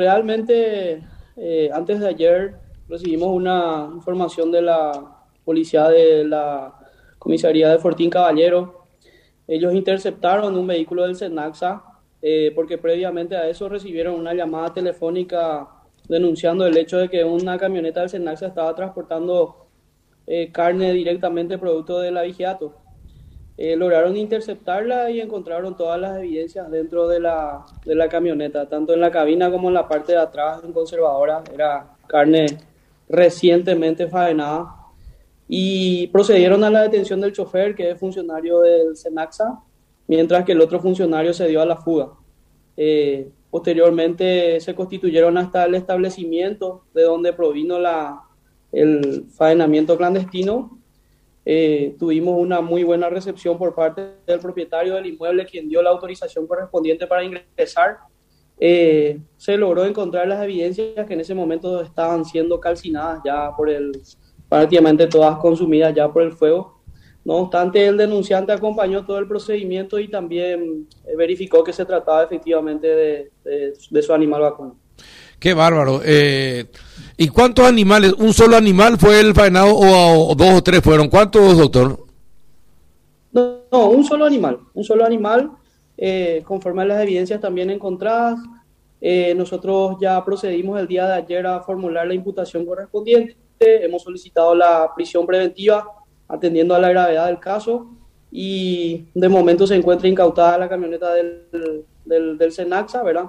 realmente, eh, antes de ayer recibimos una información de la policía de la comisaría de Fortín Caballero. Ellos interceptaron un vehículo del Senaxa eh, porque previamente a eso recibieron una llamada telefónica denunciando el hecho de que una camioneta del Senaxa estaba transportando eh, carne directamente producto del abigeato. Eh, lograron interceptarla y encontraron todas las evidencias dentro de la, de la camioneta, tanto en la cabina como en la parte de atrás en conservadora. Era carne recientemente faenada. Y procedieron a la detención del chofer, que es funcionario del Senaxa, mientras que el otro funcionario se dio a la fuga. Eh, posteriormente se constituyeron hasta el establecimiento de donde provino la, el faenamiento clandestino eh, tuvimos una muy buena recepción por parte del propietario del inmueble, quien dio la autorización correspondiente para ingresar. Eh, se logró encontrar las evidencias que en ese momento estaban siendo calcinadas ya por el, prácticamente todas consumidas ya por el fuego. No obstante, el denunciante acompañó todo el procedimiento y también eh, verificó que se trataba efectivamente de, de su animal vacuno. Qué bárbaro. Eh, ¿Y cuántos animales? ¿Un solo animal fue el faenado o, dos o tres fueron? ¿Cuántos, doctor? No, no un solo animal. Un solo animal, eh, conforme a las evidencias también encontradas. Eh, nosotros ya procedimos el día de ayer a formular la imputación correspondiente. Hemos solicitado la prisión preventiva atendiendo a la gravedad del caso y de momento se encuentra incautada la camioneta del, del, del Senaxa, ¿verdad?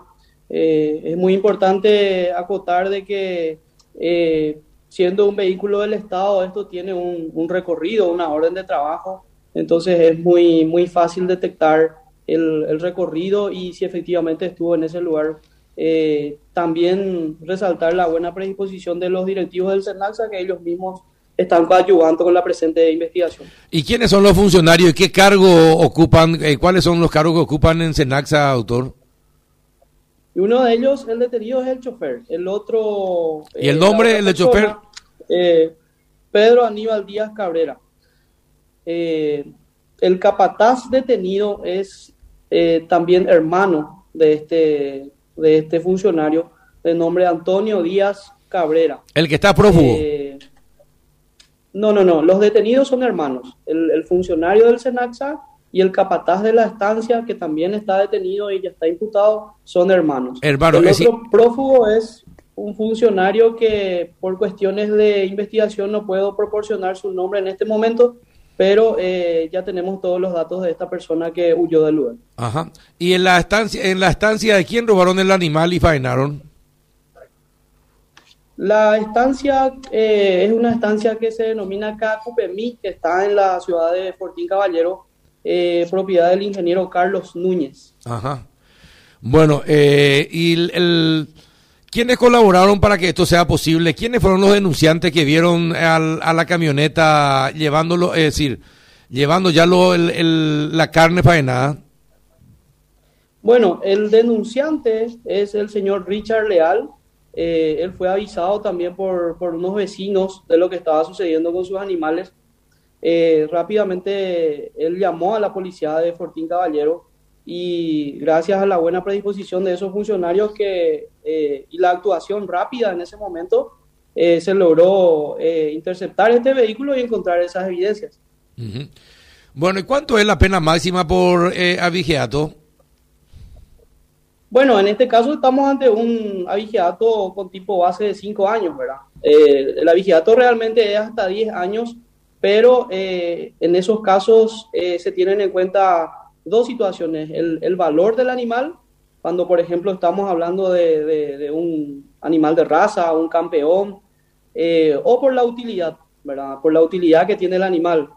Eh, es muy importante acotar de que eh, siendo un vehículo del Estado, esto tiene un, recorrido, una orden de trabajo, entonces es muy, muy fácil detectar el, recorrido y si efectivamente estuvo en ese lugar. Eh, también resaltar la buena predisposición de los directivos del SENAXA, que ellos mismos están coadyuvando con la presente investigación. ¿Y quiénes son los funcionarios y qué cargo ocupan, cuáles son los cargos que ocupan en SENAXA, autor? Y uno de ellos, el detenido, es el chofer. El otro... ¿Y el eh, nombre del chofer? Eh, Pedro Aníbal Díaz Cabrera. Eh, el capataz detenido es también hermano de este, de este funcionario de nombre Antonio Díaz Cabrera. El que está prófugo. no, no, no. Los detenidos son hermanos. El, el funcionario del Senaxa y el capataz de la estancia, que también está detenido y ya está imputado, son hermanos. Hermano, el otro prófugo es un funcionario que por cuestiones de investigación no puedo proporcionar su nombre en este momento, pero eh, ya tenemos todos los datos de esta persona que huyó del lugar. Ajá. ¿Y en la estancia, en la estancia de quién robaron el animal y faenaron? La estancia eh, es una estancia que se denomina Cacupemí, que está en la ciudad de Fortín Caballero, eh, propiedad del ingeniero Carlos Núñez. Ajá. Bueno, eh, ¿y el, quiénes colaboraron para que esto sea posible? ¿Quiénes fueron los denunciantes que vieron a la camioneta llevándolo, es decir, llevando ya lo, el, la carne faenada? Bueno, el denunciante es el señor Richard Leal. Eh, él fue avisado también por, por unos vecinos de lo que estaba sucediendo con sus animales eh, rápidamente él llamó a la policía de Fortín Caballero y gracias a la buena predisposición de esos funcionarios que, eh, y la actuación rápida en ese momento, eh, se logró interceptar este vehículo y encontrar esas evidencias. Bueno, ¿y cuánto es la pena máxima por abigeato? Bueno, en este caso estamos ante un abigeato con tipo base de 5 años, ¿verdad? el abigeato realmente es hasta 10 años pero eh, en esos casos eh, se tienen en cuenta dos situaciones, el, valor del animal, cuando por ejemplo estamos hablando de, un animal de raza, un campeón, eh, o por la utilidad, ¿verdad? Por la utilidad que tiene el animal.